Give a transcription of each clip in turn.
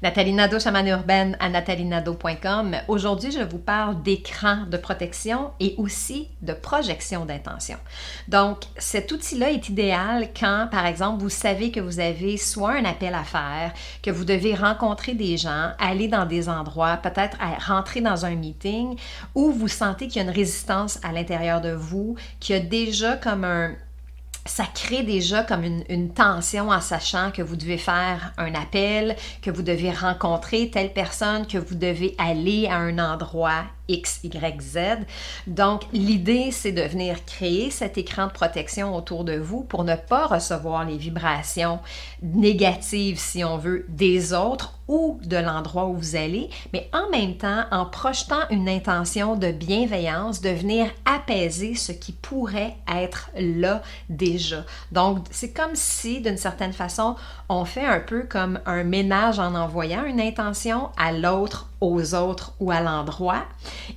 Nathalie Nadeau, chamane urbaine à nathalienadeau.com. Aujourd'hui, je vous parle d'écran de protection et aussi de projection d'intention. Donc, cet outil-là est idéal quand, par exemple, vous savez que vous avez soit un appel à faire, que vous devez rencontrer des gens, aller dans des endroits, peut-être rentrer dans un meeting, ou vous sentez qu'il y a une résistance à l'intérieur de vous, qu'il y a déjà comme un, ça crée déjà comme une, tension en sachant que vous devez faire un appel, que vous devez rencontrer telle personne, que vous devez aller à un endroit X, Y, Z. Donc, l'idée, c'est de venir créer cet écran de protection autour de vous pour ne pas recevoir les vibrations négatives, si on veut, des autres ou de l'endroit où vous allez, mais en même temps, en projetant une intention de bienveillance, de venir apaiser ce qui pourrait être là déjà. Donc, c'est comme si, d'une certaine façon, on fait un peu comme un ménage en envoyant une intention à l'autre, aux autres ou à l'endroit.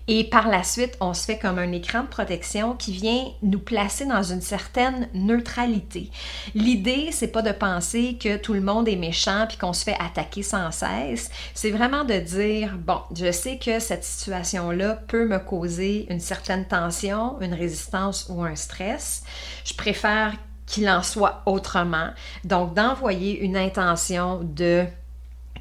Et par la suite, on se fait comme un écran de protection qui vient nous placer dans une certaine neutralité. L'idée, c'est pas de penser que tout le monde est méchant puis qu'on se fait attaquer sans cesse. C'est vraiment de dire, bon, je sais que cette situation-là peut me causer une certaine tension, une résistance ou un stress. Je préfère qu'il en soit autrement. Donc, d'envoyer une intention de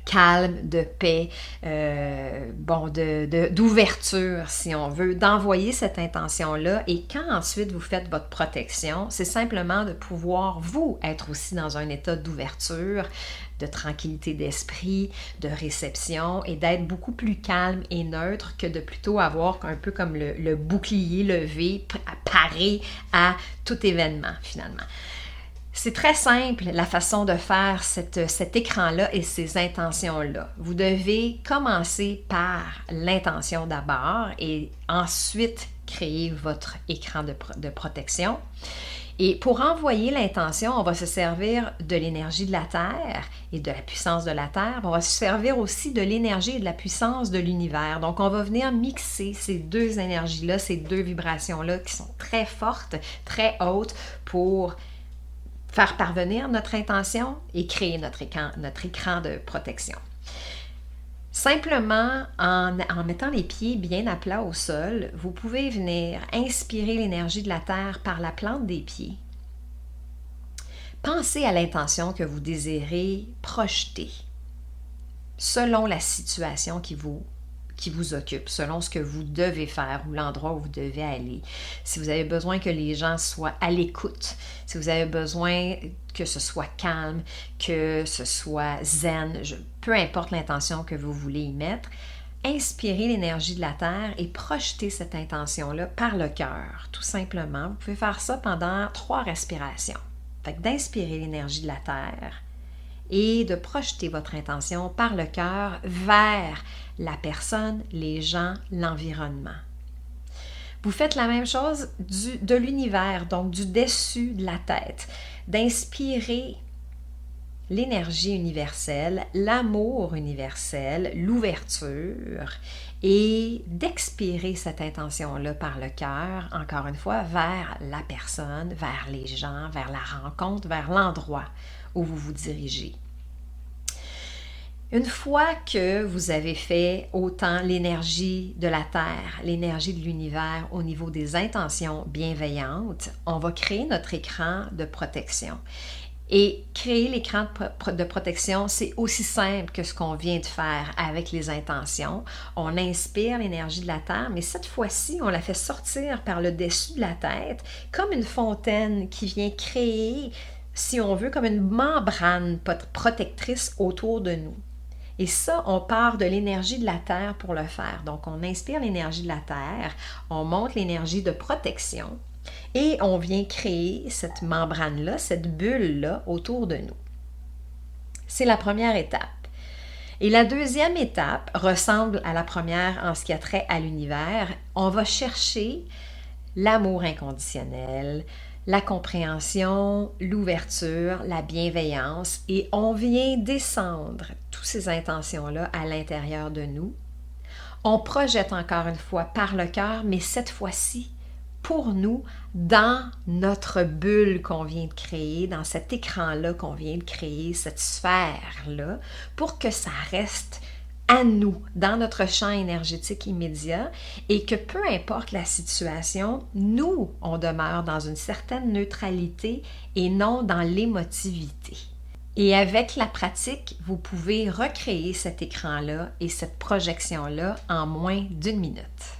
calme, de paix, euh, bon, d'ouverture, de, si on veut, d'envoyer cette intention-là. Et quand ensuite vous faites votre protection, c'est simplement de pouvoir, vous, être aussi dans un état d'ouverture, de tranquillité d'esprit, de réception et d'être beaucoup plus calme et neutre que de plutôt avoir un peu comme le, le bouclier levé, paré à tout événement finalement. C'est très simple la façon de faire cet écran-là et ces intentions-là. Vous devez commencer par l'intention d'abord et ensuite créer votre écran de, de protection. Et pour envoyer l'intention, on va se servir de l'énergie de la Terre et de la puissance de la Terre. On va se servir aussi de l'énergie et de la puissance de l'univers. Donc, on va venir mixer ces deux énergies-là, ces deux vibrations-là qui sont très fortes, très hautes pour faire parvenir notre intention et créer notre écran, notre écran de protection. Simplement en, en, mettant les pieds bien à plat au sol, vous pouvez venir inspirer l'énergie de la Terre par la plante des pieds. Pensez à l'intention que vous désirez projeter selon la situation qui vous qui vous occupe, selon ce que vous devez faire ou l'endroit où vous devez aller. Si vous avez besoin que les gens soient à l'écoute, si vous avez besoin que ce soit calme, que ce soit zen, peu importe l'intention que vous voulez y mettre, inspirez l'énergie de la Terre et projetez cette intention-là par le cœur, tout simplement. Vous pouvez faire ça pendant trois respirations. Fait d'inspirer l'énergie de la Terre et de projeter votre intention par le cœur vers la personne, les gens, l'environnement. Vous faites la même chose de l'univers, donc du dessus de la tête, d'inspirer l'énergie universelle, l'amour universel, l'ouverture et d'expirer cette intention-là par le cœur, encore une fois, vers la personne, vers les gens, vers la rencontre, vers l'endroit où vous vous dirigez. Une fois que vous avez fait autant l'énergie de la Terre, l'énergie de l'univers au niveau des intentions bienveillantes, on va créer notre écran de protection. Et créer l'écran de protection, c'est aussi simple que ce qu'on vient de faire avec les intentions. On inspire l'énergie de la Terre, mais cette fois-ci, on la fait sortir par le dessus de la tête, comme une fontaine qui vient créer, si on veut, comme une membrane protectrice autour de nous. Et ça, on part de l'énergie de la Terre pour le faire. Donc, on inspire l'énergie de la Terre, on monte l'énergie de protection et on vient créer cette membrane-là, cette bulle-là autour de nous. C'est la première étape. Et la deuxième étape ressemble à la première en ce qui a trait à l'univers. On va chercher l'amour inconditionnel, la compréhension, l'ouverture, la bienveillance et on vient descendre toutes ces intentions-là à l'intérieur de nous. On projette encore une fois par le cœur, mais cette fois-ci pour nous dans notre bulle qu'on vient de créer, dans cet écran-là qu'on vient de créer, cette sphère-là, pour que ça reste à nous, dans notre champ énergétique immédiat, et que peu importe la situation, nous, on demeure dans une certaine neutralité et non dans l'émotivité. Et avec la pratique, vous pouvez recréer cet écran-là et cette projection-là en moins d'une minute.